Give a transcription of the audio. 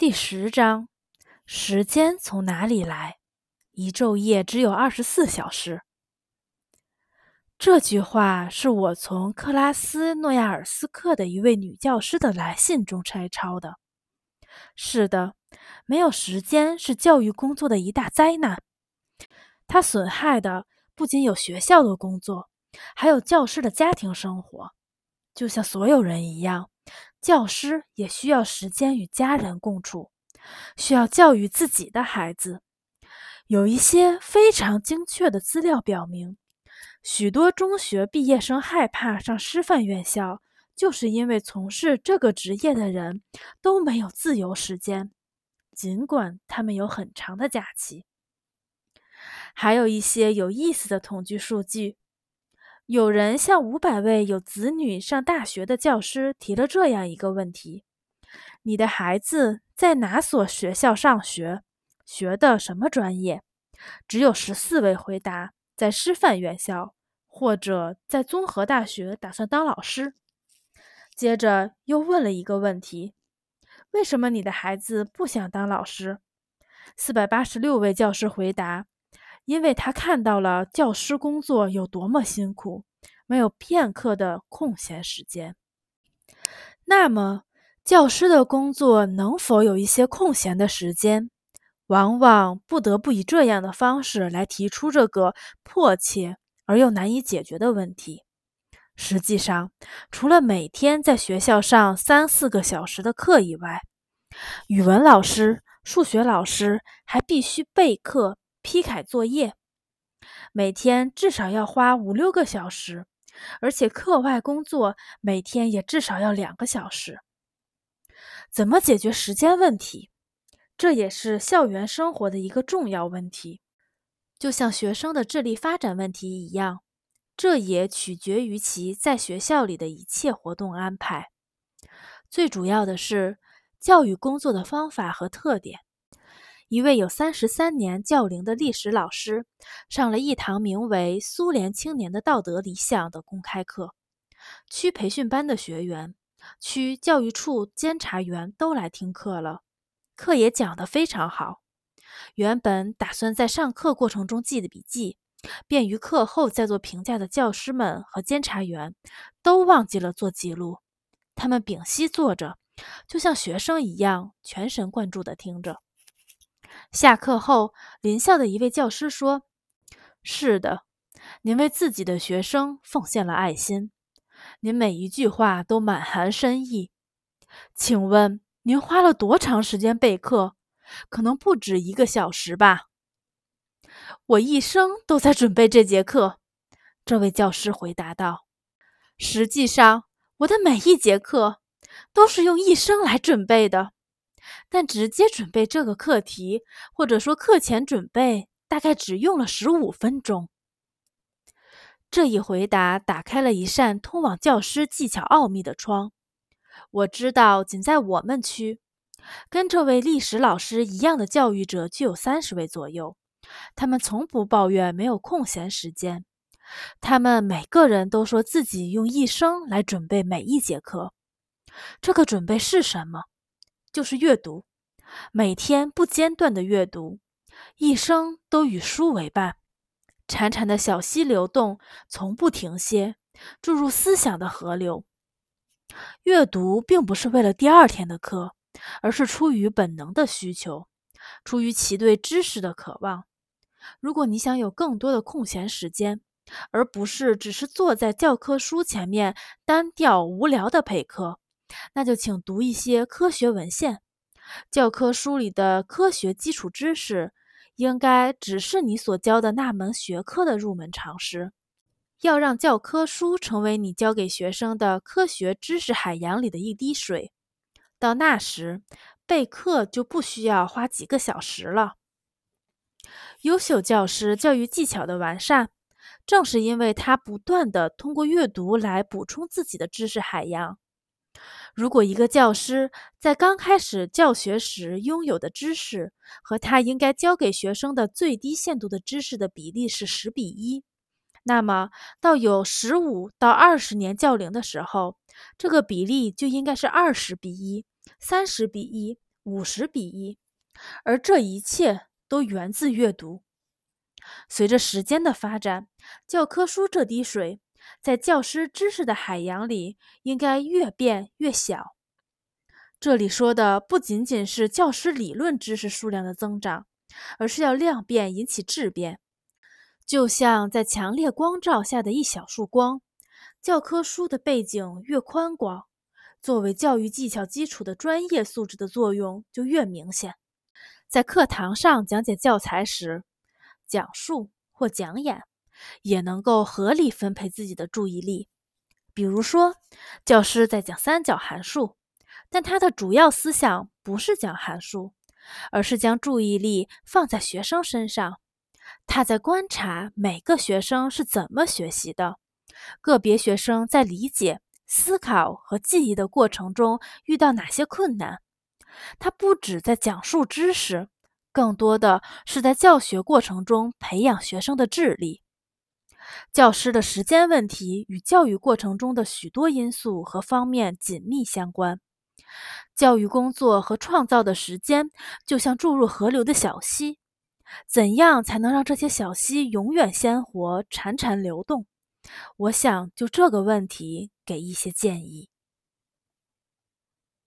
第十章：时间从哪里来？一昼夜只有二十四小时。这句话是我从克拉斯诺亚尔斯克的一位女教师的来信中摘抄的。是的，没有时间是教育工作的一大灾难。它损害的不仅有学校的工作，还有教师的家庭生活。就像所有人一样。教师也需要时间与家人共处，需要教育自己的孩子。有一些非常精确的资料表明，许多中学毕业生害怕上师范院校，就是因为从事这个职业的人都没有自由时间，尽管他们有很长的假期。还有一些有意思的统计数据。有人向五百位有子女上大学的教师提了这样一个问题：“你的孩子在哪所学校上学？学的什么专业？”只有十四位回答在师范院校或者在综合大学打算当老师。接着又问了一个问题：“为什么你的孩子不想当老师？”四百八十六位教师回答。因为他看到了教师工作有多么辛苦，没有片刻的空闲时间。那么，教师的工作能否有一些空闲的时间？往往不得不以这样的方式来提出这个迫切而又难以解决的问题。实际上，除了每天在学校上三四个小时的课以外，语文老师、数学老师还必须备课。批改作业，每天至少要花五六个小时，而且课外工作每天也至少要两个小时。怎么解决时间问题？这也是校园生活的一个重要问题，就像学生的智力发展问题一样，这也取决于其在学校里的一切活动安排。最主要的是教育工作的方法和特点。一位有三十三年教龄的历史老师上了一堂名为《苏联青年的道德理想》的公开课，区培训班的学员、区教育处监察员都来听课了。课也讲得非常好。原本打算在上课过程中记的笔记，便于课后再做评价的教师们和监察员，都忘记了做记录。他们屏息坐着，就像学生一样，全神贯注地听着。下课后，邻校的一位教师说：“是的，您为自己的学生奉献了爱心，您每一句话都满含深意。请问您花了多长时间备课？可能不止一个小时吧。”我一生都在准备这节课，这位教师回答道：“实际上，我的每一节课都是用一生来准备的。”但直接准备这个课题，或者说课前准备，大概只用了十五分钟。这一回答打开了一扇通往教师技巧奥秘的窗。我知道，仅在我们区，跟这位历史老师一样的教育者就有三十位左右。他们从不抱怨没有空闲时间，他们每个人都说自己用一生来准备每一节课。这个准备是什么？就是阅读，每天不间断的阅读，一生都与书为伴。潺潺的小溪流动，从不停歇，注入思想的河流。阅读并不是为了第二天的课，而是出于本能的需求，出于其对知识的渴望。如果你想有更多的空闲时间，而不是只是坐在教科书前面单调无聊的陪课。那就请读一些科学文献。教科书里的科学基础知识，应该只是你所教的那门学科的入门常识。要让教科书成为你教给学生的科学知识海洋里的一滴水。到那时，备课就不需要花几个小时了。优秀教师教育技巧的完善，正是因为他不断地通过阅读来补充自己的知识海洋。如果一个教师在刚开始教学时拥有的知识和他应该教给学生的最低限度的知识的比例是十比一，那么到有十五到二十年教龄的时候，这个比例就应该是二十比一、三十比一五十比一，而这一切都源自阅读。随着时间的发展，教科书这滴水在教师知识的海洋里应该越变越小。这里说的不仅仅是教师理论知识数量的增长，而是要量变引起质变。就像在强烈光照下的一小束光，教科书的背景越宽广，作为教育技巧基础的专业素质的作用就越明显。在课堂上讲解教材时，讲述或讲演，也能够合理分配自己的注意力。比如说，教师在讲三角函数，但他的主要思想不是讲函数，而是将注意力放在学生身上。他在观察每个学生是怎么学习的，个别学生在理解、思考和记忆的过程中遇到哪些困难。他不只在讲述知识。更多的是在教学过程中培养学生的智力。教师的时间问题与教育过程中的许多因素和方面紧密相关。教育工作和创造的时间就像注入河流的小溪，怎样才能让这些小溪永远鲜活、潺潺流动？我想就这个问题给一些建议。